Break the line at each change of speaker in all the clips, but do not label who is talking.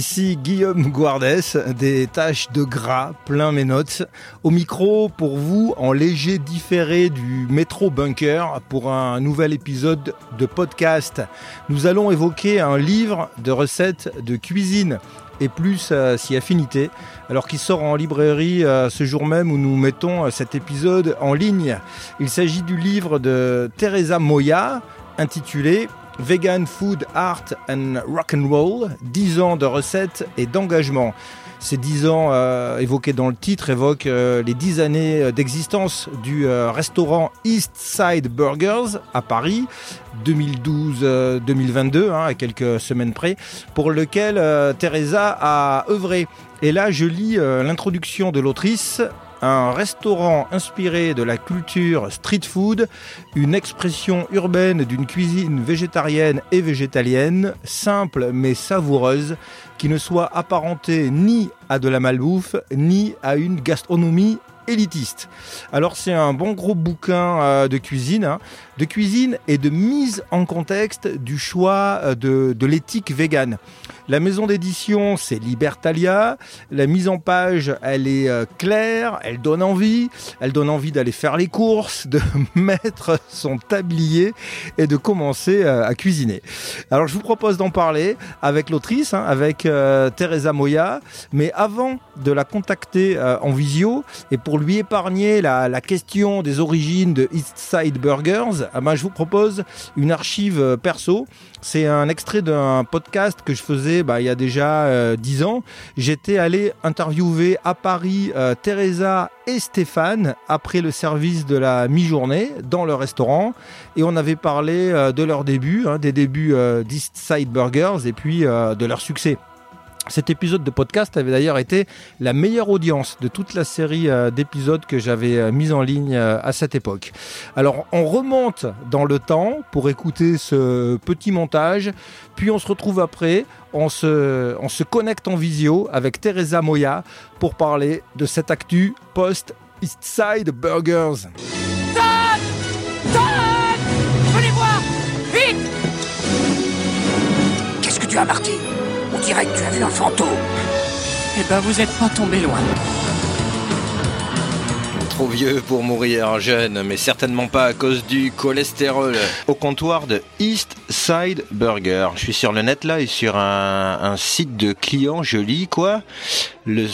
Ici Guillaume Guardès, des tâches de gras plein mes notes. Au micro pour vous en léger différé du métro bunker pour un nouvel épisode de podcast. Nous allons évoquer un livre de recettes de cuisine et plus euh, si affinité, alors qu'il sort en librairie euh, ce jour même où nous mettons euh, cet épisode en ligne. Il s'agit du livre de Teresa Moya intitulé Vegan Food Art and Rock and Roll, 10 ans de recettes et d'engagement. Ces 10 ans euh, évoqués dans le titre évoquent euh, les 10 années euh, d'existence du restaurant East Side Burgers à Paris, 2012-2022, hein, à quelques semaines près, pour lequel Teresa a œuvré. Et là, je lis l'introduction de l'autrice un restaurant inspiré de la culture street food, une expression urbaine d'une cuisine végétarienne et végétalienne, simple mais savoureuse, qui ne soit apparentée ni à de la malbouffe, ni à une gastronomie élitiste. Alors c'est un bon gros bouquin euh, de cuisine, hein, de cuisine et de mise en contexte du choix euh, de, de l'éthique végane. La maison d'édition, c'est Libertalia. La mise en page, elle est euh, claire, elle donne envie. Elle donne envie d'aller faire les courses, de mettre son tablier et de commencer à cuisiner. Alors je vous propose d'en parler avec l'autrice, hein, avec Teresa Moya. Mais avant de la contacter en visio et pour lui épargner la, question des origines de East Side Burgers, ah ben, je vous propose une archive perso. C'est un extrait d'un podcast que je faisais bah, il y a déjà euh, dix ans. J'étais allé interviewer à Paris euh, Teresa et Stéphane après le service de la mi-journée dans le restaurant et on avait parlé euh, de leur début, hein, des débuts d'East Side Burgers et puis de leur succès. Cet épisode de podcast avait d'ailleurs été la meilleure audience de toute la série euh, d'épisodes que j'avais euh, mis en ligne euh, à cette époque. Alors on remonte dans le temps pour écouter ce petit montage, puis on se retrouve après, on se, on se connecte en visio avec Teresa Moya pour parler de cette actu post Eastside Burgers.
Venez voir Vite Qu'est-ce que tu as, Marty? Dirait que tu as vu un fantôme.
Eh ben, vous êtes pas tombé loin.
Trop vieux pour mourir jeune, mais certainement pas à cause du cholestérol. Au comptoir de East Side Burger. Je suis sur le net là et sur un, un site de clients joli quoi. Le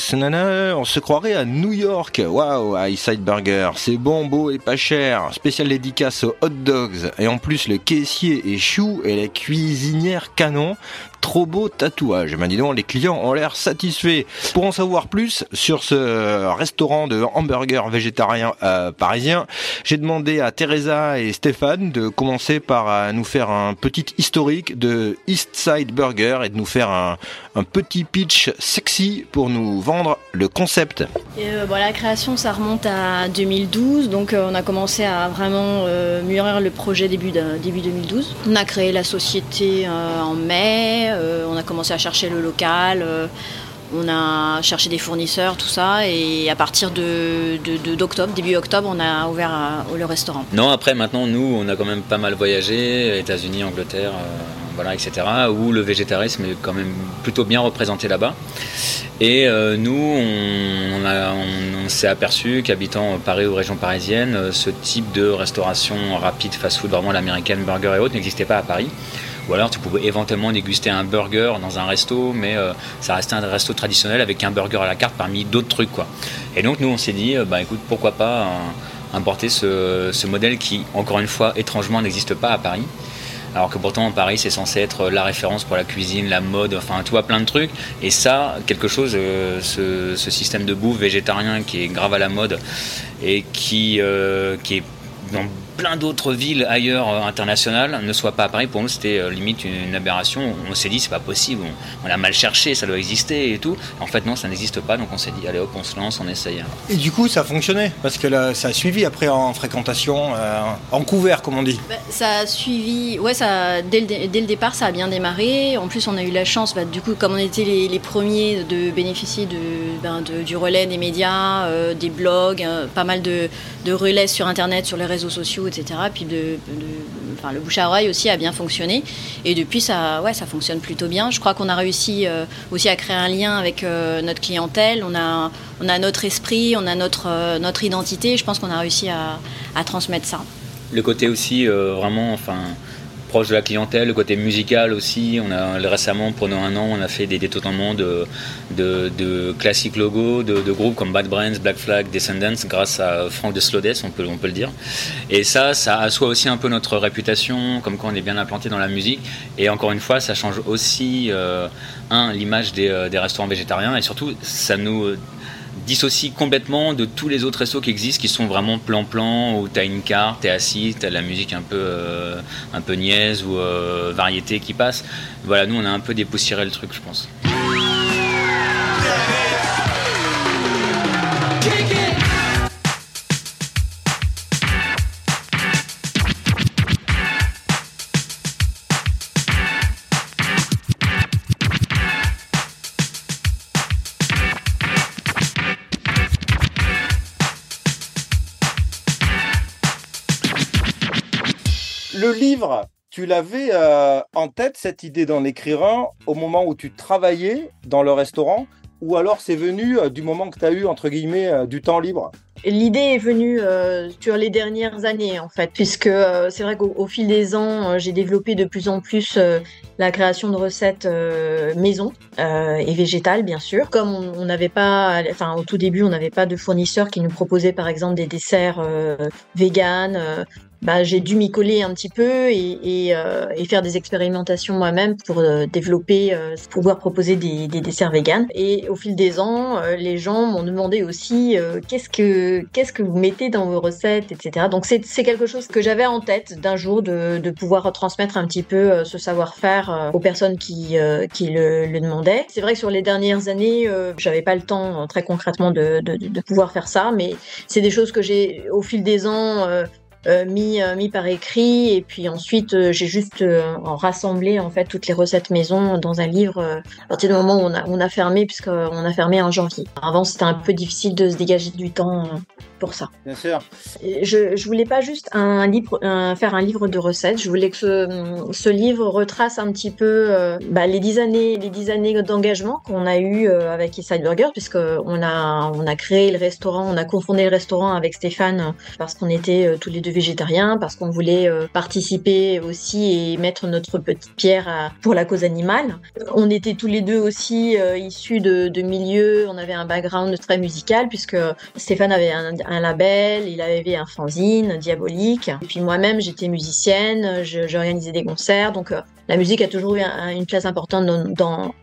on se croirait à New York. Waouh, à East Side Burger. C'est bon, beau et pas cher. Spécial dédicace aux hot dogs. Et en plus, le caissier est chou et la cuisinière canon trop beau tatouage. Ben dis donc, les clients ont l'air satisfaits. Pour en savoir plus sur ce restaurant de hamburger végétarien euh, parisien, j'ai demandé à Teresa et Stéphane de commencer par euh, nous faire un petit historique de East Side Burger et de nous faire un, petit pitch sexy pour nous vendre le concept.
Euh, la création, ça remonte à 2012, donc on a commencé à vraiment mûrir le projet début, début 2012. On a créé la société en mai, euh, on a commencé à chercher le local, euh, on a cherché des fournisseurs, tout ça, et à partir de, d'octobre, début octobre, on a ouvert euh, le restaurant.
Non, après maintenant, nous, on a quand même pas mal voyagé, États-Unis, Angleterre, voilà, etc., où le végétarisme est quand même plutôt bien représenté là-bas. Et nous, on, s'est aperçu qu'habitant Paris ou région parisienne, ce type de restauration rapide, fast-food, vraiment l'américaine, burger et autres, n'existait pas à Paris. Ou alors tu pouvais éventuellement déguster un burger dans un resto, mais euh, ça restait un resto traditionnel avec un burger à la carte parmi d'autres trucs. Quoi. Et donc nous on s'est dit, euh, bah écoute, pourquoi pas euh, importer ce, modèle qui, encore une fois, étrangement n'existe pas à Paris. Alors que pourtant, Paris, c'est censé être la référence pour la cuisine, la mode, enfin, tu vois, plein de trucs. Et ça, quelque chose, ce, système de bouffe végétarien qui est grave à la mode et qui, est plein d'autres villes ailleurs euh, internationales ne soient pas à Paris. Pour nous, c'était euh, limite une aberration. On s'est dit, c'est pas possible, on, l'a mal cherché, ça doit exister et tout. En fait, non, ça n'existe pas. Donc on s'est dit, allez hop, on se lance, on essaye.
Et du coup, ça a fonctionné parce que ça a suivi après en fréquentation, euh, en couvert, comme on dit.
Bah, ça a suivi, ouais, ça, dès le, dès le, départ, ça a bien démarré. En plus, on a eu la chance, bah, du coup, comme on était les, premiers de bénéficier ben, de, du relais des médias, des blogs, pas mal de, de relais sur Internet, sur les réseaux sociaux etc. Puis le bouche à oreille aussi a bien fonctionné. Et depuis, ça, ouais, ça fonctionne plutôt bien. Je crois qu'on a réussi aussi à créer un lien avec notre clientèle. On a, on a notre esprit, on a notre, notre identité. Je pense qu'on a réussi à, à transmettre ça.
Le côté aussi vraiment, enfin proche de la clientèle, le côté musical aussi. On a récemment, pendant un an, on a fait des détournements de, de, classiques logos de, groupes comme Bad Brains, Black Flag, Descendants, grâce à Franck de Slowdes, on peut, on peut le dire. Et ça, ça assoit aussi un peu notre réputation, comme quand on est bien implanté dans la musique. Et encore une fois, ça change aussi, euh, un, l'image des, euh, des, restaurants végétariens, et surtout, ça nous dissocie complètement de tous les autres restos qui existent, qui sont vraiment plan-plan, où tu as une carte, tu es assis, tu as de la musique un peu, euh, un peu niaise ou euh, variété qui passe. Voilà, nous on a un peu dépoussiéré le truc, je pense.
Livre, tu l'avais euh, en tête, cette idée d'en écrire un, au moment où tu travaillais dans le restaurant ou alors c'est venu euh, du moment que tu as eu, entre guillemets, euh, du temps libre?
L'idée est venue sur les dernières années, en fait, puisque c'est vrai qu'au fil des ans, j'ai développé de plus en plus la création de recettes maison et végétales, bien sûr. Comme on n'avait pas, enfin, au tout début, on n'avait pas de fournisseurs qui nous proposaient, par exemple, des desserts véganes bah, j'ai dû m'y coller un petit peu et, et, euh, et faire des expérimentations moi-même pour euh, développer, euh, pouvoir proposer des, des, desserts véganes. Et au fil des ans, euh, les gens m'ont demandé aussi qu'est-ce que qu'est-ce que vous mettez dans vos recettes, etc. Donc c'est quelque chose que j'avais en tête d'un jour de, de pouvoir transmettre un petit peu ce savoir-faire aux personnes qui qui le, le demandaient. C'est vrai que sur les dernières années, j'avais pas le temps très concrètement de, de, de pouvoir faire ça, mais c'est des choses que j'ai au fil des ans euh, mis, euh, mis par écrit et puis ensuite euh, j'ai juste rassemblé en fait toutes les recettes maison dans un livre à partir du moment où on a, on a fermé puisqu'on a fermé en janvier. Avant c'était un peu difficile de se dégager du temps pour ça.
Bien sûr.
Je, je voulais pas juste un livre, faire un livre de recettes. Je voulais que ce, ce livre retrace un petit peu bah, les dix années, les dix années d'engagement qu'on a eu avec Inside Burger, puisque on a, on a créé le restaurant, on a confondé le restaurant avec Stéphane parce qu'on était tous les deux végétarien parce qu'on voulait euh, participer aussi et mettre notre petite pierre pour la cause animale. On était tous les deux aussi euh, issus de, milieux, on avait un background très musical puisque Stéphane avait un, label, il avait un fanzine diabolique. Et puis moi-même, j'étais musicienne, j'organisais des concerts, donc euh, la musique a toujours eu une place importante dans, dans,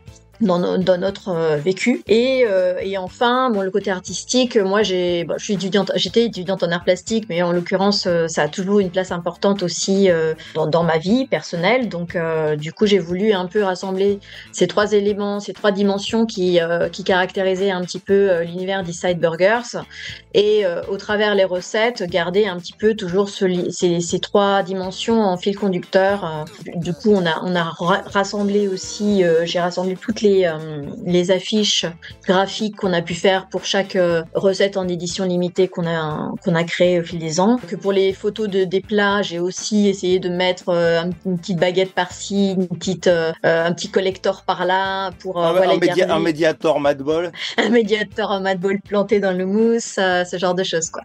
dans notre euh, vécu. Et, euh, et enfin, bon, le côté artistique, moi, j'ai, bon, je suis étudiante, j'étais étudiante en art plastique, mais en l'occurrence, euh, ça a toujours une place importante aussi dans, ma vie personnelle. Donc, du coup, j'ai voulu un peu rassembler ces trois éléments, ces trois dimensions qui, qui caractérisaient un petit peu l'univers d'Eastside Burgers. Et au travers les recettes, garder un petit peu toujours ce, ces, ces trois dimensions en fil conducteur. Du coup, on a, on a rassemblé aussi, j'ai rassemblé toutes les euh, les, affiches graphiques qu'on a pu faire pour chaque euh, recette en édition limitée qu'on a, qu'on a créé au fil des ans. Que pour les photos de, des plats, j'ai aussi essayé de mettre euh, une petite baguette par-ci, une petite, un petit collector par-là pour
un, voilà, un, un médiator Madball.
un médiator Madball planté dans le mousse, ce genre de choses quoi.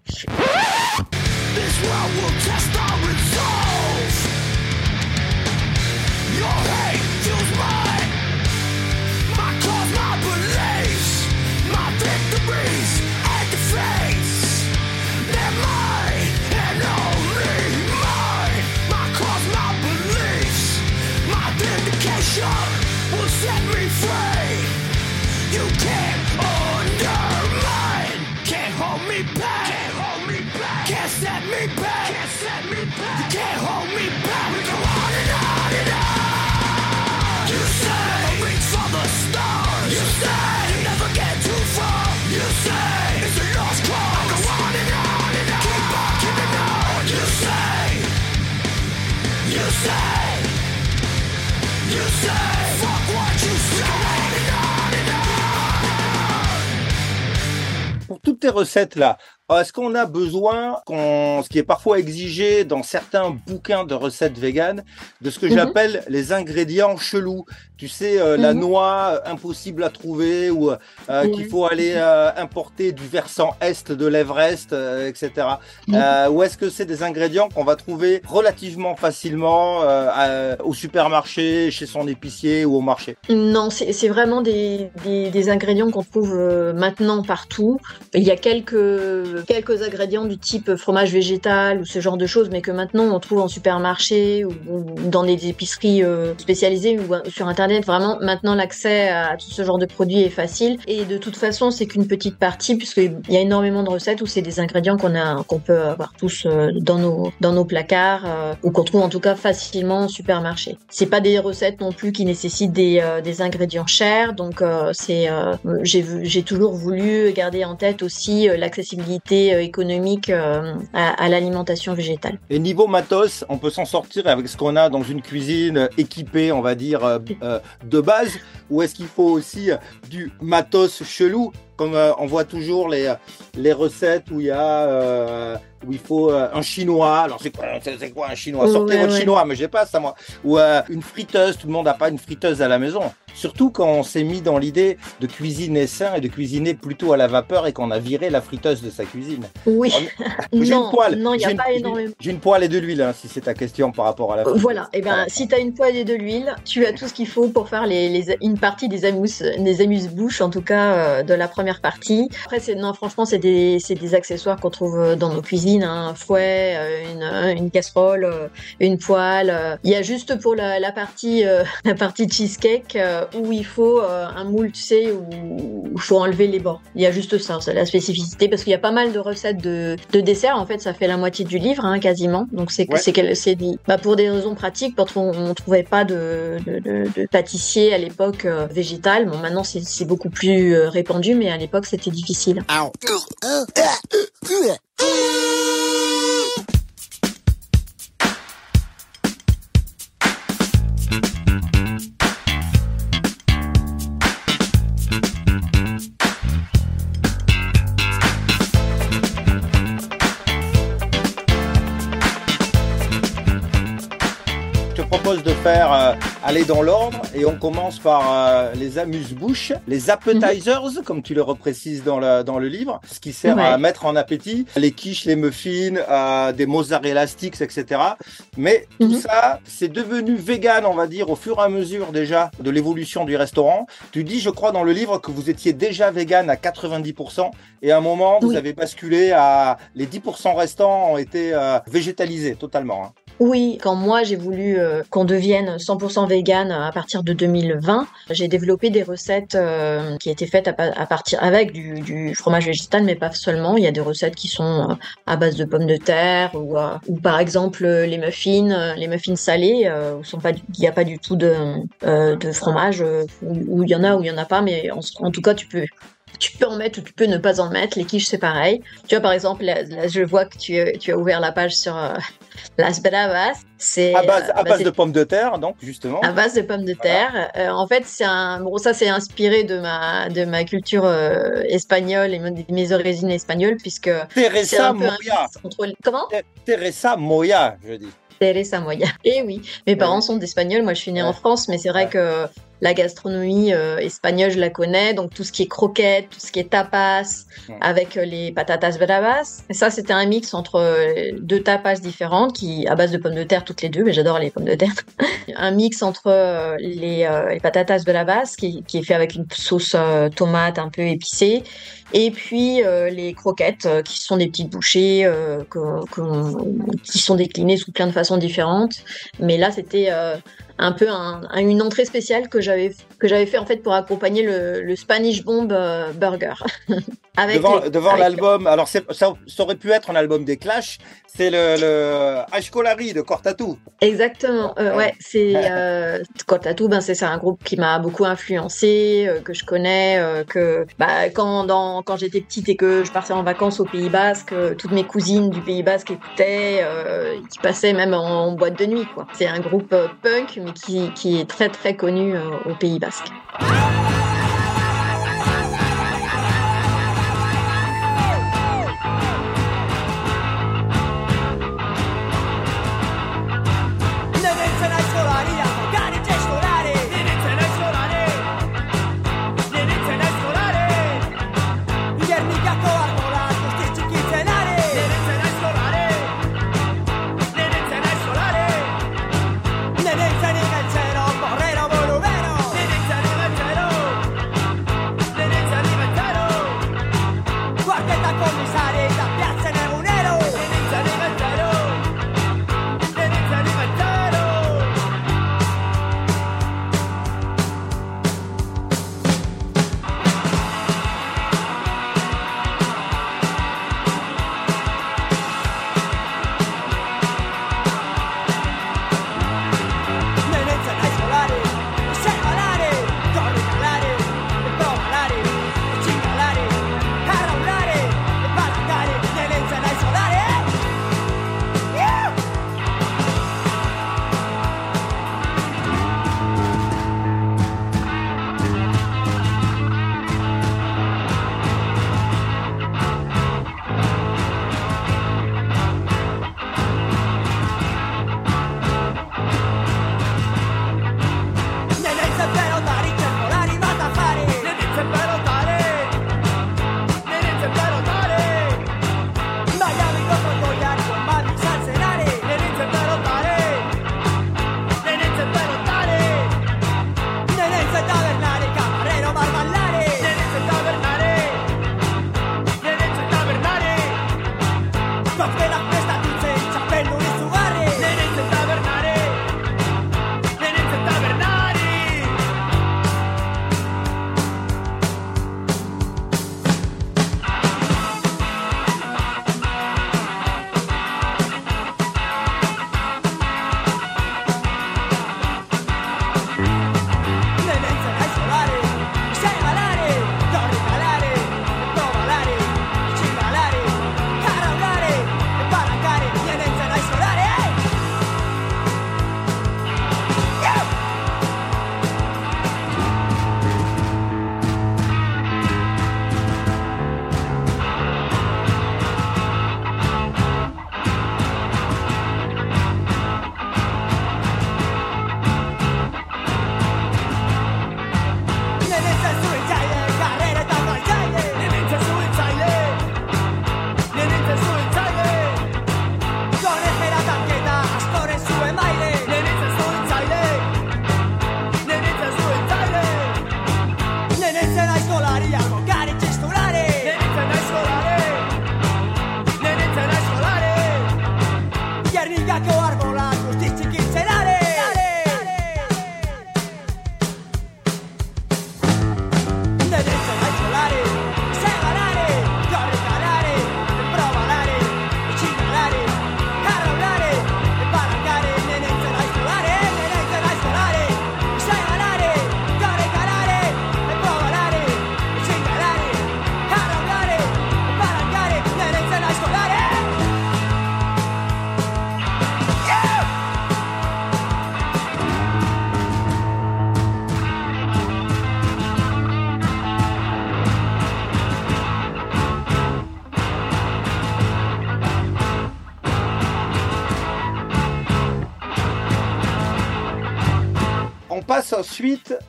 Toutes tes recettes là, Est-ce qu'on a besoin, qu'on, ce qui est parfois exigé dans certains bouquins de recettes véganes, de ce que
Mhm.
j'appelle les ingrédients chelous? Tu sais, euh, la
Mhm.
noix euh, impossible à trouver ou euh, qu'il faut aller importer du versant est de l'Everest, etc.
Mhm.
Ou est-ce que c'est des ingrédients qu'on va trouver relativement facilement à- au supermarché, chez son épicier ou au marché?
Non, c'est vraiment des, des, des ingrédients qu'on trouve maintenant partout. Il y a quelques, quelques ingrédients du type fromage végétal ou ce genre de choses, mais que maintenant on trouve en supermarché ou, ou dans des épiceries spécialisées ou sur Internet. Vraiment, maintenant l'accès à ce genre de produits est facile. Et de toute façon, c'est qu'une petite partie, puisqu'il y a énormément de recettes où c'est des ingrédients qu'on a qu'on peut avoir tous euh, dans nos, dans nos placards euh, ou qu'on trouve en tout cas facilement en supermarché. C'est pas des recettes non plus qui nécessitent des, euh, des ingrédients chers, donc c'est j'ai toujours voulu garder en tête aussi l'accessibilité économique à, l'alimentation végétale.
Et niveau matos, on peut s'en sortir avec ce qu'on a dans une cuisine équipée, on va dire, de base, ou est-ce qu'il faut aussi euh, du matos chelou comme euh, on voit toujours les, euh, recettes où il y a euh, où il faut euh, un chinois. Alors c'est quoi, c'est c'est quoi un chinois? Sortez
Ouais,
votre
ouais.
chinois, mais j'ai pas ça moi. Ou euh, une friteuse. Tout le monde n'a pas une friteuse à la maison. Surtout quand on s'est mis dans l'idée de cuisiner sain et de cuisiner plutôt à la vapeur et qu'on a viré la friteuse de sa cuisine.
Oui,
J'ai
non,
une poêle.
non, il n'y
J'ai
a
une-
pas
j'ai-
énormément.
J'ai une poêle et de l'huile, hein, si c'est ta question par rapport à la.
Voilà, et ben
Voilà.
si tu as une poêle et de l'huile, tu as tout ce qu'il faut pour faire les, les- une partie des amuse des amuse-bouches, en tout cas euh, de la première partie. Après, c'est non, franchement, c'est des, c'est des accessoires qu'on trouve dans nos cuisines, hein, un fouet, euh, une, euh, une casserole, euh, une poêle. Il y a juste pour la, la partie euh, la partie cheesecake euh, où il faut euh, un moule, tu sais, où il faut enlever les bords. Il y a juste ça, c'est la spécificité, parce qu'il y a pas mal de recettes de, de desserts. En fait, ça fait la moitié du livre, hein, quasiment. Donc c'est
Ouais.
c'est bah, pour des raisons pratiques, parce qu'on on trouvait pas de, de, de- de pâtissier à l'époque euh, végétal. Bon, maintenant c'est beaucoup plus répandu, mais à l'époque c'était difficile.
Faire euh, aller dans l'ordre et on commence par euh, les amuse-bouches, les appetizers, comme tu le reprécises dans le, dans le livre, ce qui sert à mettre en appétit, les quiches, les muffins, euh, des mozzarella sticks, etc. Mais tout
Mhm.
ça, c'est devenu vegan, on va dire, au fur et à mesure déjà de l'évolution du restaurant. Tu dis, je crois, dans le livre que vous étiez déjà vegan à 90% et à un moment, vous avez basculé à les 10% restants ont été végétalisés totalement. hein.
Oui, quand moi j'ai voulu euh, qu'on devienne 100% vegan à partir de 2020, j'ai développé des recettes euh, qui étaient faites à, pa- à partir avec du, fromage végétal, mais pas seulement. Il y a des recettes qui sont euh, à base de pommes de terre ou, par exemple les muffins, les muffins salés, où il n'y a pas du tout de, fromage, où il y en a ou il y en a pas, mais en tout cas tu peux. Tu peux en mettre ou tu peux ne pas en mettre. Les quiches, c'est pareil. Tu vois, par exemple, là, là, je vois que tu, tu as ouvert la page sur euh, Las Bravas. C'est
À base,
euh,
à
bah,
base de pommes de terre, donc justement.
à base de pommes de terre. Euh, en fait, c'est un bon ça c'est inspiré de ma de ma culture euh, espagnole et de mes origines espagnoles puisque
Teresa Moya.
entre comment
Te- Teresa Moya, je dis.
Teresa Moya. Et oui, mes
Ouais.
parents sont d'Espagnol. Moi, je suis née en. France, mais c'est vrai que la gastronomie euh, espagnole, je la connais. Donc, tout ce qui est croquettes, tout ce qui est tapas,
Ouais.
avec euh, les patatas bravas. Et ça, c'était un mix entre euh, deux tapas différentes, qui à base de pommes de terre toutes les deux. Mais j'adore les pommes de terre. un mix entre les, euh, les patatas bravas, qui, qui est fait avec une sauce euh, tomate un peu épicée. Et puis les croquettes, qui sont des petites bouchées que- que- qui sont déclinées sous plein de façons différentes. Mais là, c'était un peu un- un- une entrée spéciale que j'avais que j'avais fait en fait pour accompagner le, le Spanish Bomb euh, Burger. Avec
devant
les-
devant l'album, alors ça, ça aurait pu être un album des Clash, c'est le, le Ashkolari de Cortatu.
Exactement. euh,
Ouais.
c'est euh, Cortatu, ben c'est un groupe qui m'a beaucoup influencé, euh, que je connais, euh, que bah, quand dans quand j'étais petite et que je partais en vacances au Pays Basque, euh, toutes mes cousines du Pays Basque écoutaient, qui passaient même en, en boîte de nuit quoi. C'est un groupe punk mais qui qui est très très connu au Pays Basque.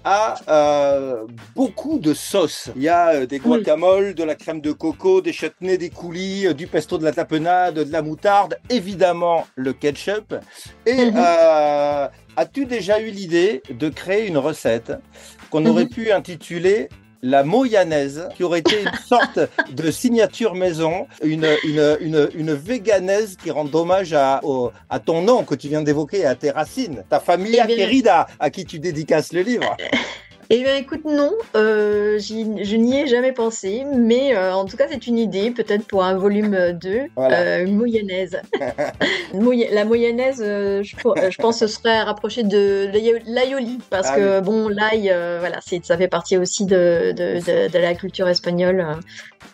À euh, beaucoup de sauces. Il y a euh, des guacamoles, de la crème de coco, des chutneys, des coulis, euh, du pesto de la tapenade, de la moutarde, évidemment le ketchup. Et mhm. as-tu déjà eu l'idée de créer une recette qu'on aurait mhm. pu intituler la moyanaise, qui aurait été une sorte de signature maison, une, une, une, une véganaise qui rend hommage à, à ton nom que tu viens d'évoquer, à tes racines, ta famille eh querida, à qui tu dédicaces le livre.
Eh bien, écoute, non, euh, je n'y ai jamais pensé, mais euh, en tout cas, c'est une idée, peut-être pour un volume 2, euh, moyennaise. la moyennaise, je, je, pense, ce serait rapproché de l'aioli, parce ah que, bon, l'ail, voilà, ça fait partie aussi de, de, de la culture espagnole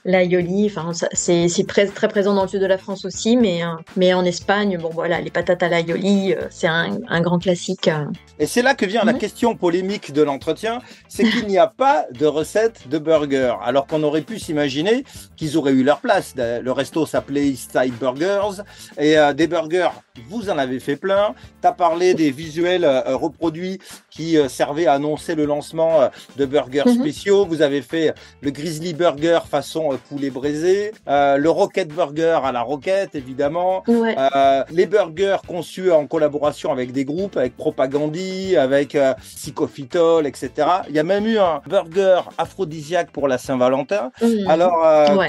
l'aioli, enfin c'est très, très présent dans le sud de la France aussi, mais, euh, mais en Espagne, bon voilà, les patates à l'aioli, euh, c'est un, grand classique. Euh.
Et c'est là que vient la mhm. question polémique de l'entretien, c'est qu'il n'y a pas de recette de burger, alors qu'on aurait pu s'imaginer qu'ils auraient eu leur place. Le resto s'appelait East Side Burgers, et des burgers, vous en avez fait plein. Tu as parlé des visuels reproduits qui servaient à annoncer le lancement de burgers mhm. spéciaux. Vous avez fait le Grizzly Burger façon poulet braisé, euh, le Rocket Burger à la roquette, évidemment, euh, les burgers conçus en collaboration avec des groupes, avec Propagandi, avec euh, Psychophytol, etc. Il y a même eu un burger aphrodisiaque pour la Saint-Valentin. Mmh. Alors,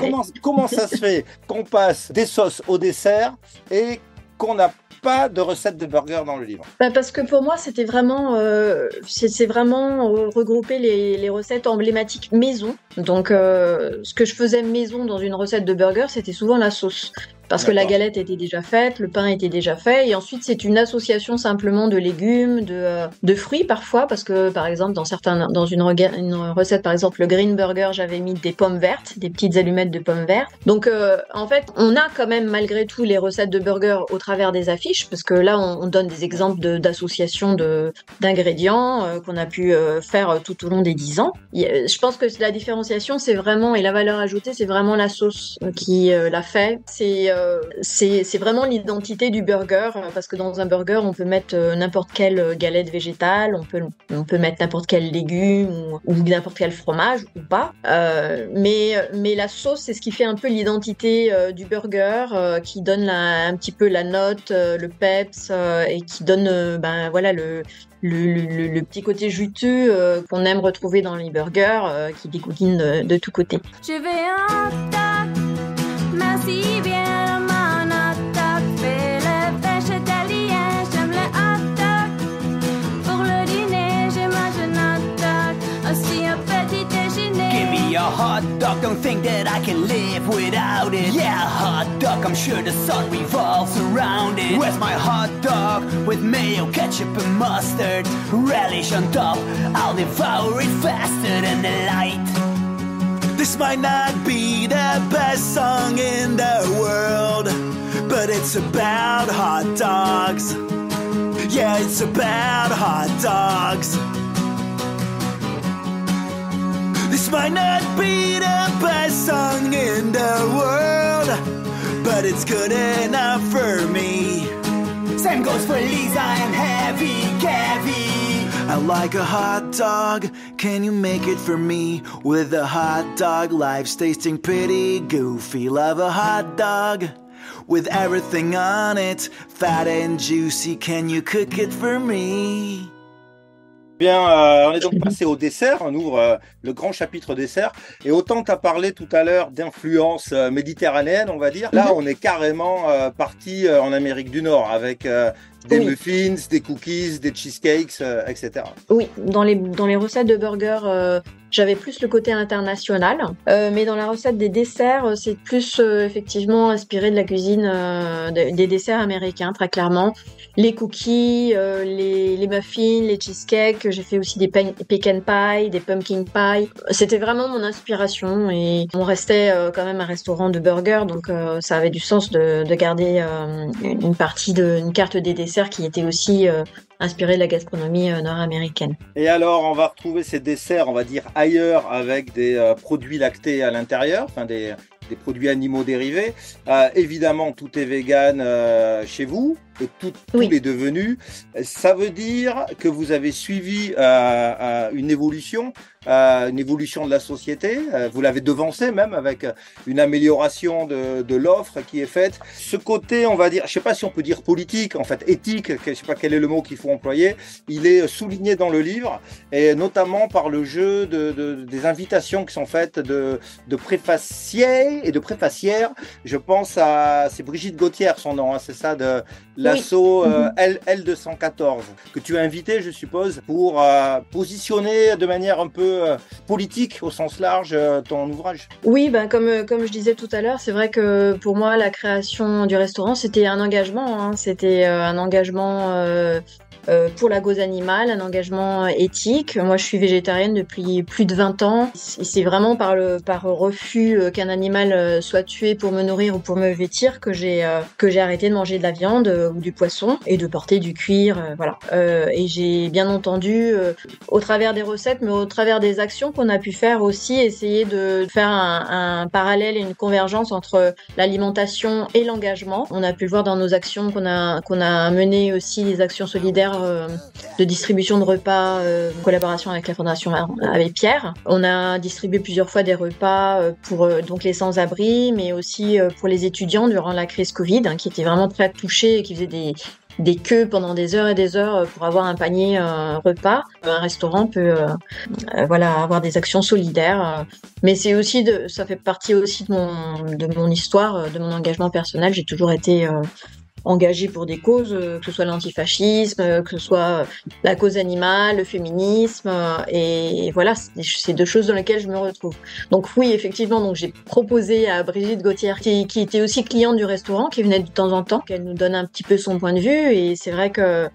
comment, comment ça se fait qu'on passe des sauces au dessert et qu'on n'a pas de recette de burger dans le livre
bah Parce que pour moi, c'était vraiment, euh, c'est vraiment regrouper les, les, recettes emblématiques maison. Donc, euh, ce que je faisais maison dans une recette de burger, c'était souvent la sauce parce que la galette était déjà faite, le pain était déjà fait, et ensuite c'est une association simplement de légumes, de, euh, de fruits parfois, parce que par exemple dans certains, dans une, une recette par exemple le green burger, j'avais mis des pommes vertes, des petites allumettes de pommes vertes. Donc euh, en fait, on a quand même malgré tout les recettes de burger au travers des affiches, parce que là on, donne des exemples d'associations de, d'ingrédients euh, qu'on a pu faire tout au long des dix ans. Je pense que la différenciation c'est vraiment et la valeur ajoutée c'est vraiment la sauce qui l'a fait. C'est c'est vraiment l'identité du burger euh, parce que dans un burger, on peut mettre euh, n'importe quelle galette végétale, on peut, on peut mettre n'importe quel légume ou, n'importe quel fromage ou pas. mais, mais la sauce, c'est ce qui fait un peu l'identité du burger, qui donne un petit peu la note, le peps et qui donne ben, voilà, le, le, petit côté juteux qu'on aime retrouver dans les burgers qui dégoulinent de, tous côtés. Je vais
don't think that I can live without it. Yeah, hot dog, I'm sure the sun revolves around it. Where's my hot dog with mayo, ketchup, and mustard? Relish on top, I'll devour it faster than the light. This might not be the best song in the world, but it's about hot dogs. Yeah, it's about hot dogs. This might not be the best song in the world, but it's good enough for me. Same goes for Lisa and Heavy Gabby. I like a hot dog. Can you make it for me? With a hot dog, life's tasting pretty goofy. Love a hot dog with everything on it, fat and juicy. Can you cook it for me?
Bien, euh, on est donc passé au dessert. On ouvre euh, le grand chapitre dessert. Et autant tu as parlé tout à l'heure d'influence euh, méditerranéenne, on va dire. Là, on est carrément euh, parti en Amérique du Nord avec des
Oui.
muffins, des cookies, des cheesecakes, etc.
Oui, dans les, dans les recettes de burgers, j'avais plus le côté international. Euh, mais dans la recette des desserts, euh, c'est plus euh, effectivement inspiré de la cuisine euh, de- des desserts américains, très clairement. Les cookies, euh, les, les muffins, les cheesecakes. J'ai fait aussi des pe- pecan pie, des pumpkin pie. C'était vraiment mon inspiration et on restait euh, quand même un restaurant de burgers, donc ça avait du sens de, de garder une partie de une carte des desserts qui était aussi inspirée de la gastronomie euh, nord-américaine.
Et alors, on va retrouver ces desserts, on va dire, ailleurs avec des euh, produits lactés à l'intérieur, enfin des, produits animaux dérivés. Euh, évidemment, tout est vegan chez vous et tout,
Oui.
tout est devenu. Ça veut dire que vous avez suivi euh, euh, une évolution, euh, une évolution de la société. Vous l'avez devancé même avec une amélioration de, de l'offre qui est faite. Ce côté, on va dire, je sais pas si on peut dire politique, en fait éthique, que- je sais pas quel est le mot qu'il faut employer. Il est souligné dans le livre et notamment par le jeu de, de- des invitations qui sont faites de, de préfaciers et de préfacières. Je pense à, c'est Brigitte Gauthier son nom, hein, c'est ça, de l'assaut euh, L, L214 que tu as invité, je suppose, pour euh, positionner de manière un peu euh, politique au sens large euh, ton ouvrage.
Oui, ben comme comme je disais tout à l'heure, c'est vrai que pour moi la création du restaurant c'était un engagement, hein. c'était un engagement pour la cause animale, un engagement éthique. Moi, je suis végétarienne depuis plus de 20 ans. C'est vraiment par le par refus euh, qu'un animal euh, soit tué pour me nourrir ou pour me vêtir que j'ai euh, que j'ai arrêté de manger de la viande euh, ou du poisson et de porter du cuir, euh, voilà. Euh, et j'ai bien entendu euh, au travers des recettes, mais au travers des actions qu'on a pu faire aussi, essayer de faire un, un parallèle et une convergence entre l'alimentation et l'engagement. On a pu le voir dans nos actions qu'on a qu'on a menées aussi des actions solidaires euh, de distribution de repas euh, en collaboration avec la Fondation Abbé Pierre. On a distribué plusieurs fois des repas euh, pour donc les sans-abri, mais aussi pour les étudiants durant la crise Covid, hein, qui étaient vraiment très touchés et qui faisaient des des queues pendant des heures et des heures pour avoir un panier repas. Un restaurant peut voilà avoir des actions solidaires, mais c'est aussi de ça fait partie aussi de mon de mon histoire, de mon engagement personnel. J'ai toujours été euh, engagée pour des causes, euh, que ce soit l'antifascisme, euh, que ce soit la cause animale, le féminisme, euh, et voilà, c'est deux choses dans lesquelles je me retrouve. Donc oui, effectivement, donc j'ai proposé à Brigitte Gauthier, qui, était aussi cliente du restaurant, qui venait de temps en temps, qu'elle nous donne un petit peu son point de vue, et c'est vrai que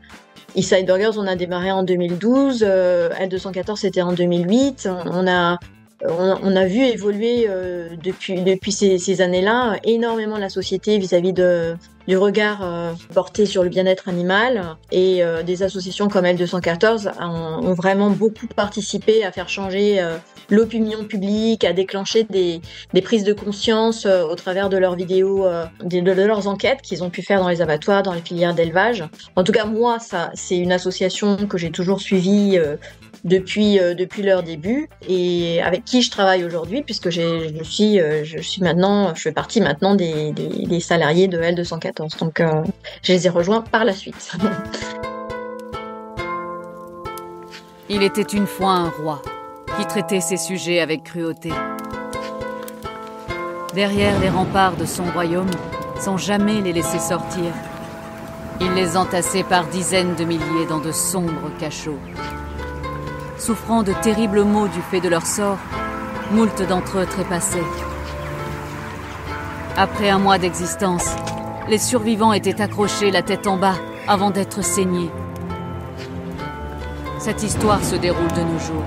Eastside Burgers, on a démarré en 2012, euh, L214 c'était en 2008, on a on, a vu évoluer euh, depuis depuis ces années-là énormément la société vis-à-vis de du regard euh, porté sur le bien-être animal et euh, des associations comme L214 ont, ont vraiment beaucoup participé à faire changer euh, l'opinion publique, à déclencher des, des prises de conscience au travers de leurs vidéos, de, de leurs enquêtes qu'ils ont pu faire dans les abattoirs, dans les filières d'élevage. En tout cas, moi, ça, c'est une association que j'ai toujours suivie depuis euh, depuis leur début et avec qui je travaille aujourd'hui puisque je suis euh, je suis maintenant je fais partie maintenant des, des, des salariés de L214 donc euh, je les ai rejoints par la suite.
Il était une fois un roi qui traitait ses sujets avec cruauté. Derrière les remparts de son royaume, sans jamais les laisser sortir, il les entassait par dizaines de milliers dans de sombres cachots. Souffrant de terribles maux du fait de leur sort, Moult d'entre eux trépassaient. Après un mois d'existence, les survivants étaient accrochés la tête en bas avant d'être saignés. Cette histoire se déroule de nos jours.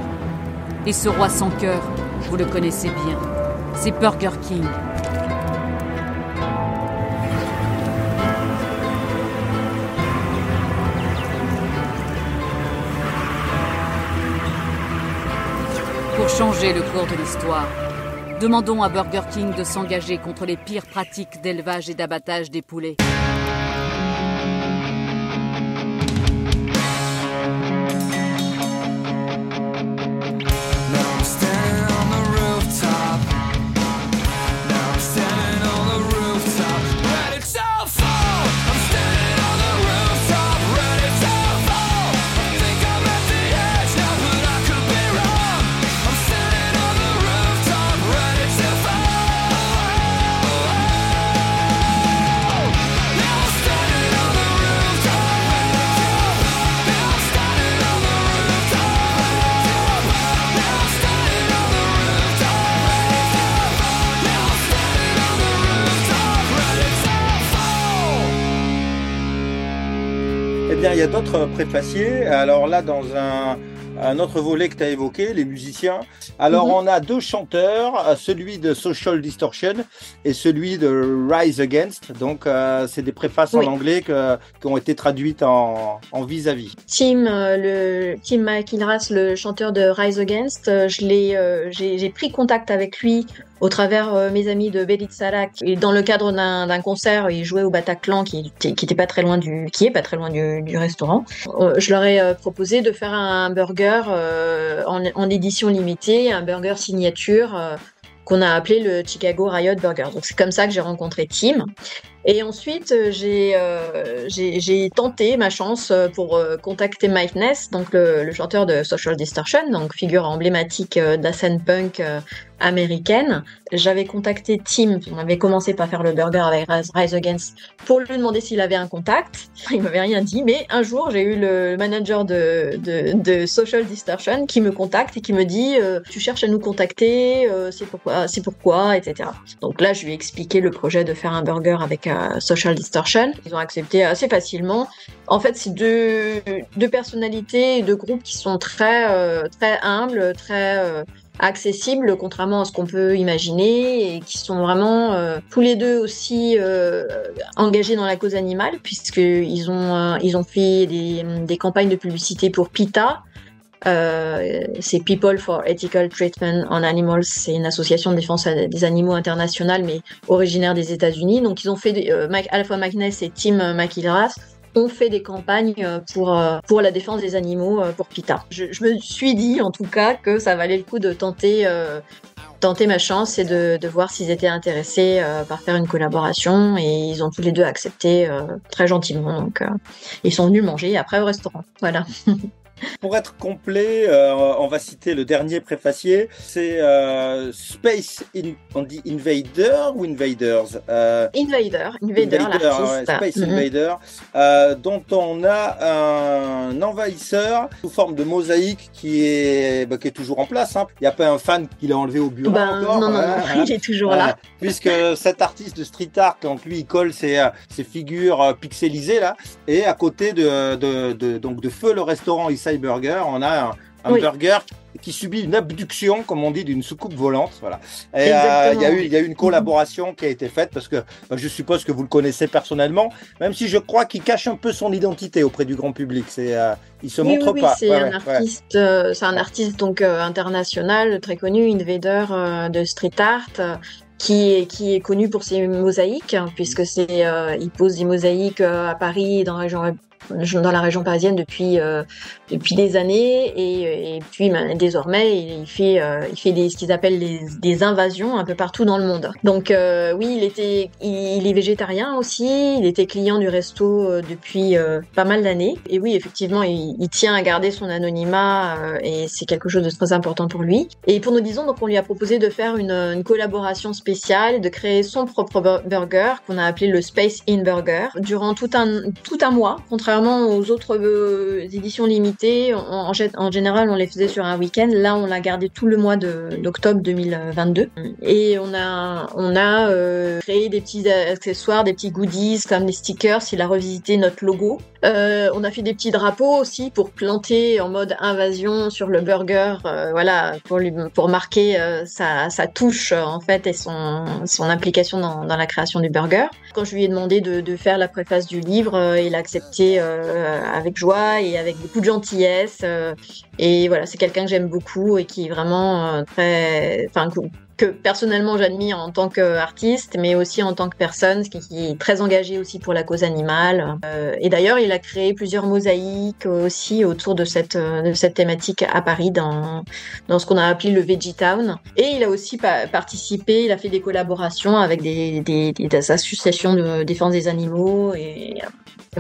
Et ce roi sans cœur, vous le connaissez bien, c'est Burger King. Changer le cours de l'histoire, demandons à Burger King de s'engager contre les pires pratiques d'élevage et d'abattage des poulets.
A d'autres préfaciers. Alors là, dans un, un autre volet que tu as évoqué, les musiciens. Alors,
Mhm.
on a deux chanteurs, euh, celui de Social Distortion et celui de Rise Against. Donc, euh, c'est des préfaces
Oui.
en anglais que- qui ont été traduites en vis-à-vis.
Tim, euh, le Tim McIlrath, le chanteur de Rise Against, je l'ai, j'ai pris contact avec lui au travers euh, mes amis de Belit Salak. Dans le cadre d'un concert, il jouait au Bataclan, qui qui était pas très loin du, qui est pas très loin du, restaurant. Euh, je leur ai euh, proposé de faire un burger en, édition limitée, un burger signature. qu'on a appelé le Chicago Riot Burger. Donc c'est comme ça que j'ai rencontré Tim. Et ensuite, j'ai tenté ma chance pour contacter Mike Ness, donc le, chanteur de Social Distortion, donc figure emblématique euh, punk américaine. J'avais contacté Tim, on avait commencé par faire le burger avec Rise, Against, pour lui demander s'il avait un contact. Il m'avait rien dit, mais un jour, j'ai eu le manager de, de, Social Distortion qui me contacte et qui me dit euh, Tu cherches à nous contacter, euh, c'est pourquoi, pourquoi, etc. Donc là, je lui ai expliqué le projet de faire un burger avec euh, Social Distortion. Ils ont accepté assez facilement. En fait, c'est deux, deux personnalités deux groupes qui sont très, très humbles, très accessibles, contrairement à ce qu'on peut imaginer, et qui sont vraiment euh, tous les deux aussi euh, engagés dans la cause animale, puisqu'ils ont, euh, ont fait des, campagnes de publicité pour PETA, c'est People for Ethical Treatment on Animals, c'est une association de défense des animaux internationale, mais originaire des États-Unis. Donc ils ont fait à la fois McNess et Tim McIlrath ont fait des campagnes euh, pour euh, pour la défense des animaux euh, pour PETA. Je, me suis dit en tout cas que ça valait le coup de tenter tenter ma chance et de, de voir s'ils étaient intéressés par faire une collaboration. Et ils ont tous les deux accepté très gentiment. Donc ils sont venus manger après au restaurant. Voilà
Pour être complet, euh, on va citer le dernier préfacier. C'est euh, Space In- on dit Invader ou Invaders Euh,
Invader Invader,
ouais,
l'artiste
Space
Mhm.
Invader, euh, dont on a un envahisseur sous forme de mosaïque qui est, bah, qui est toujours en place. hein. Il n'y a pas un fan qui l'a enlevé au bureau
Ben,
encore.
non non non il est toujours là
Puisque cet artiste de street art, donc lui, il colle ses, ses figures pixelisées là, et à côté de, de, de- donc de Feu le restaurant Burger, on a un, un
Oui.
burger qui subit une abduction, comme on dit, d'une soucoupe volante. Voilà. Et euh, il y a eu, il y a eu une collaboration qui a été faite parce que bah, je suppose que vous le connaissez personnellement, même si je crois qu'il cache un peu son identité auprès du grand public. C'est, euh, il se
Oui,
montre
oui,
pas.
c'est
Ouais,
un
ouais, ouais.
artiste, euh, c'est un artiste donc international très connu, Invader de street art, qui est qui est connu pour ses mosaïques, hein, puisque c'est euh, il pose des mosaïques euh, à Paris dans la région dans la région parisienne depuis euh, depuis des années et, puis ben, désormais il, fait euh, il fait des ce qu'ils appellent des invasions un peu partout dans le monde. Donc euh, oui, il était il, est végétarien aussi, il était client du resto depuis pas mal d'années et oui, effectivement, il, tient à garder son anonymat et c'est quelque chose de très important pour lui. Et pour nous disons donc on lui a proposé de faire une, une collaboration spéciale, de créer son propre bur- burger qu'on a appelé le Space In Burger durant tout un tout un mois contrairement contrairement aux autres euh, éditions limitées, en, en gé- en général, on les faisait sur un week-end. Là, on l'a gardé tout le mois d'octobre 2022. Et on a, on a euh, créé des petits accessoires, des petits goodies comme les stickers. Il a revisité notre logo. Euh, on a fait des petits drapeaux aussi pour planter en mode invasion sur le burger, voilà, pour lui, pour marquer sa, sa touche en fait et son, son implication dans, dans la création du burger. Quand je lui ai demandé de, faire la préface du livre, il a accepté avec joie et avec beaucoup de gentillesse. Et voilà, c'est quelqu'un que j'aime beaucoup et qui est vraiment euh, très, enfin que, personnellement j'admire en tant qu'artiste, mais aussi en tant que personne, qui, est très engagé aussi pour la cause animale. Euh, et d'ailleurs, il a créé plusieurs mosaïques aussi autour de cette de cette thématique à Paris dans dans ce qu'on a appelé le Veggie Town. Et il a aussi pa- participé, il a fait des collaborations avec des, des, des associations de défense des animaux et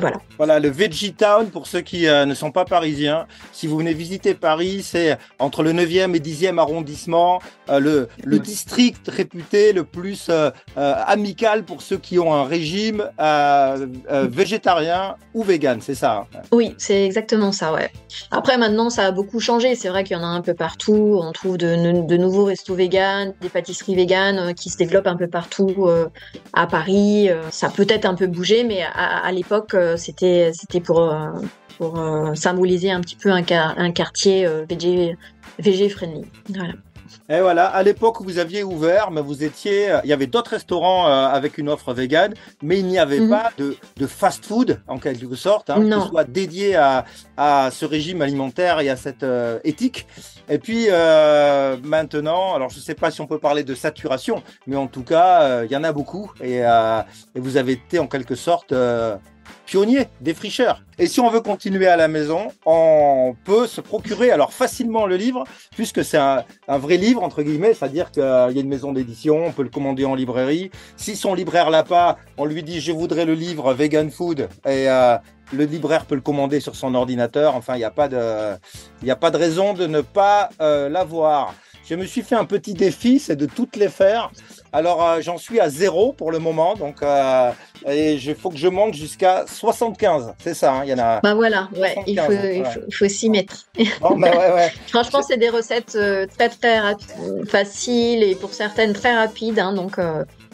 voilà.
Voilà, le Veggie Town, pour ceux qui euh, ne sont pas parisiens, si vous venez visiter Paris, c'est entre le 9e et 10e arrondissement, euh, le, le district réputé le plus euh, euh, amical pour ceux qui ont un régime végétarien ou vegan, c'est ça hein?
Oui, c'est exactement ça, ouais. Après, maintenant, ça a beaucoup changé. C'est vrai qu'il y en a un peu partout. On trouve de, de nouveaux restos véganes, des pâtisseries euh, qui se développent un peu partout à Paris. Ça a peut-être un peu bougé, mais à, à l'époque, c'était c'était pour pour euh, symboliser un petit peu un, quar- un quartier euh, végé végé friendly. Voilà.
Et voilà, à l'époque où vous aviez ouvert, mais vous étiez, euh, il y avait d'autres restaurants euh, avec une offre végane, mais il n'y avait
Mhm.
pas de, de fast-food en quelque sorte, hein,
Non.
qui soit dédié à, à ce régime alimentaire et à cette euh, éthique. Et puis euh, maintenant, alors je ne sais pas si on peut parler de saturation, mais en tout cas, euh, il y en a beaucoup et, euh, et vous avez été en quelque sorte euh, pionnier, défricheur. Et si on veut continuer à la maison, on peut se procurer alors facilement le livre, puisque c'est un, vrai livre, entre guillemets, c'est-à-dire qu'il y a une maison d'édition, on peut le commander en librairie. Si son libraire l'a pas, on lui dit je voudrais le livre Vegan Food et euh, le libraire peut le commander sur son ordinateur. Enfin, il n'y a pas de, a pas de raison de ne pas euh, l'avoir. Je me suis fait un petit défi, c'est de toutes les faire. Alors, euh, j'en suis à zéro pour le moment, donc euh, et il faut que je monte jusqu'à 75. C'est ça, hein, il y en a.
Bah voilà, ouais, il faut,
75,
il faut, s'y mettre.
Oh, bah ouais, ouais.
Franchement, c'est des recettes euh, très très euh, faciles et pour certaines très rapides, hein, donc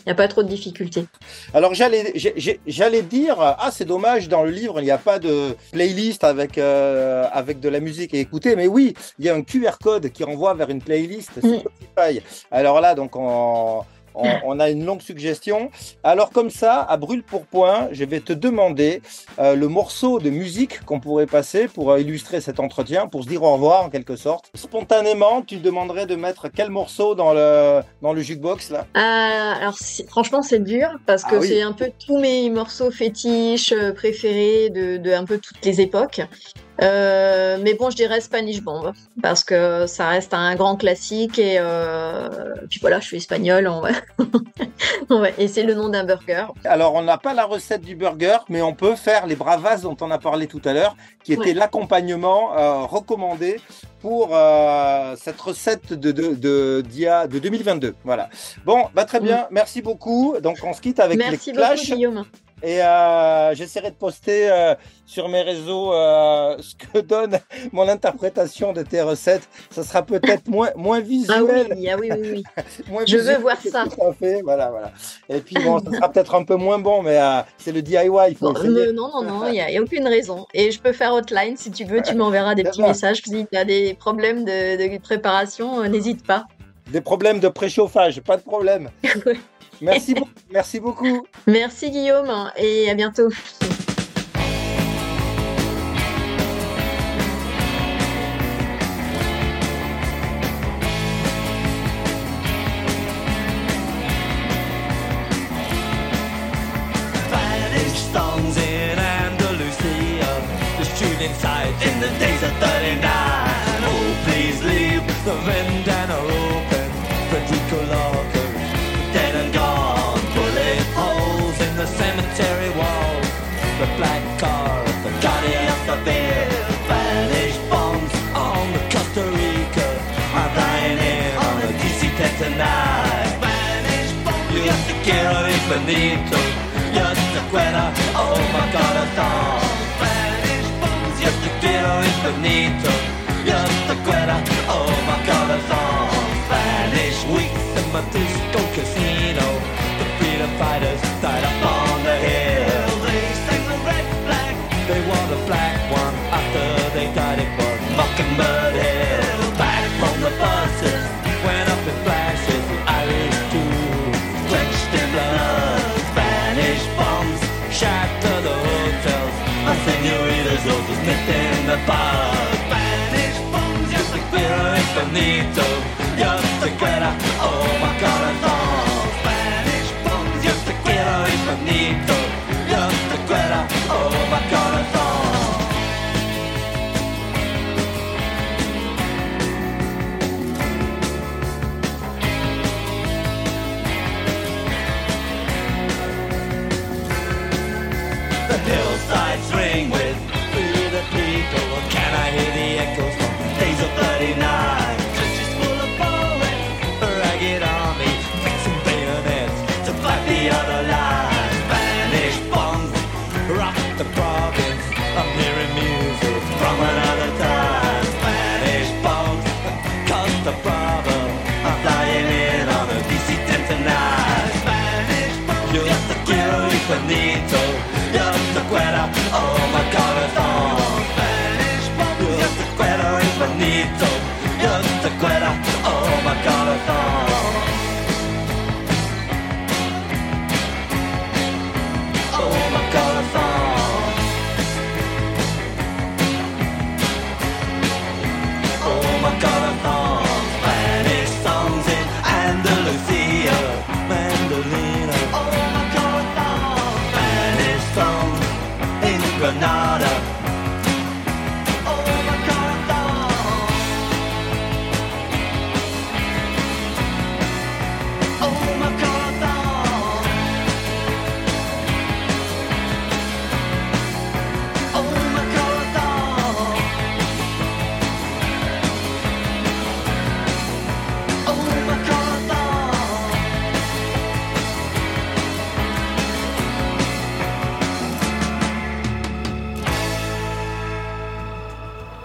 il n'y a pas trop de difficultés.
Alors j'allais dire ah c'est dommage dans le livre il n'y a pas de playlist avec euh, avec de la musique à écouter mais oui il y a un QR code qui renvoie vers une playlist
Mm.
Spotify. Alors là donc on, on, on a une longue suggestion. Alors comme ça à brûle pour point je vais te demander euh, le morceau de musique qu'on pourrait passer pour euh, illustrer cet entretien pour se dire au revoir en quelque sorte. Spontanément tu demanderais de mettre quel morceau dans le dans le jukebox là?
Ah, alors franchement, c'est dur parce que
Ah oui.
c'est un peu tous mes morceaux fétiches euh, préférés de, de un peu toutes les époques. Euh, mais bon, je dirais Spanish Bomb parce que ça reste un grand classique et euh, puis voilà, je suis espagnole, on va... on va- et c'est le nom d'un burger.
Alors, on n'a pas la recette du burger, mais on peut faire les bravas dont on a parlé tout à l'heure, qui était
Ouais.
l'accompagnement euh, recommandé pour cette recette de, de, de, d'il y a- de 2022. Voilà. Bon, bah, très bien. Merci beaucoup. Donc, on se quitte avec
Merci
les
beaucoup,
clashs.
Guillaume.
Et euh, j'essaierai de poster euh, sur mes réseaux euh, ce que donne mon interprétation de tes recettes. Ça sera peut-être moins, moins
Ah
visuel.
oui, ah oui, oui, oui.
moins
Je veux voir ça.
que t'as fait. Voilà, voilà. Et puis bon, ça sera peut-être un peu moins bon, mais c'est le DIY. Il faut
non, non, non, il n'y a, aucune raison. Et je peux faire hotline si tu veux, tu m'enverras des petits messages. Si tu as des problèmes de, de préparation, n'hésite pas.
Des problèmes de préchauffage, pas de problème. Merci, merci beaucoup.
Merci Guillaume et à bientôt.
Benito. above. Vantage bombs, yes, like fear infinito. I'm hearing music from another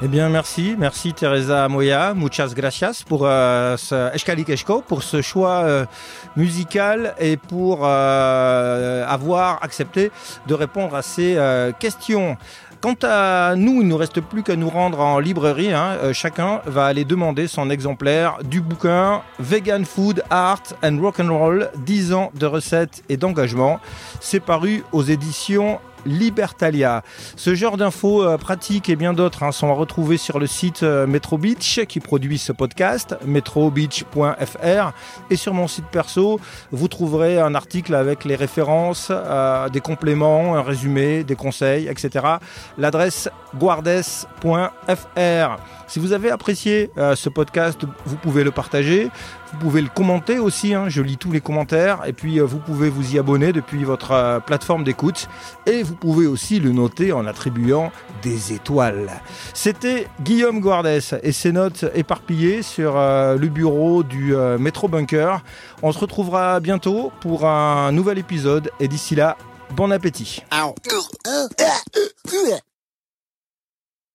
Eh bien, merci, merci Teresa Moya, muchas gracias pour euh, ce pour ce choix euh, musical et pour euh, avoir accepté de répondre à ces questions. Quant à nous, il ne nous reste plus qu'à nous rendre en librairie. hein. Chacun va aller demander son exemplaire du bouquin Vegan Food, Art and Rock and Roll 10 ans de recettes et d'engagement. C'est paru aux éditions Libertalia. Ce genre d'infos euh, pratiques et bien d'autres hein, sont retrouvés sur le site euh, Metro Beach qui produit ce podcast, metrobeach.fr. Et sur mon site perso, vous trouverez un article avec les références, euh, des compléments, un résumé, des conseils, etc. L'adresse guardes.fr. Si vous avez apprécié ce podcast, vous pouvez le partager. Vous pouvez le commenter aussi, hein, je lis tous les commentaires. Et puis euh, vous pouvez vous y abonner depuis votre euh, plateforme d'écoute. Et vous pouvez aussi le noter en attribuant des étoiles. C'était Guillaume Guardes et ses notes éparpillées sur euh, le bureau du euh, Métro Bunker. On se retrouvera bientôt pour un nouvel épisode. Et d'ici là, bon appétit.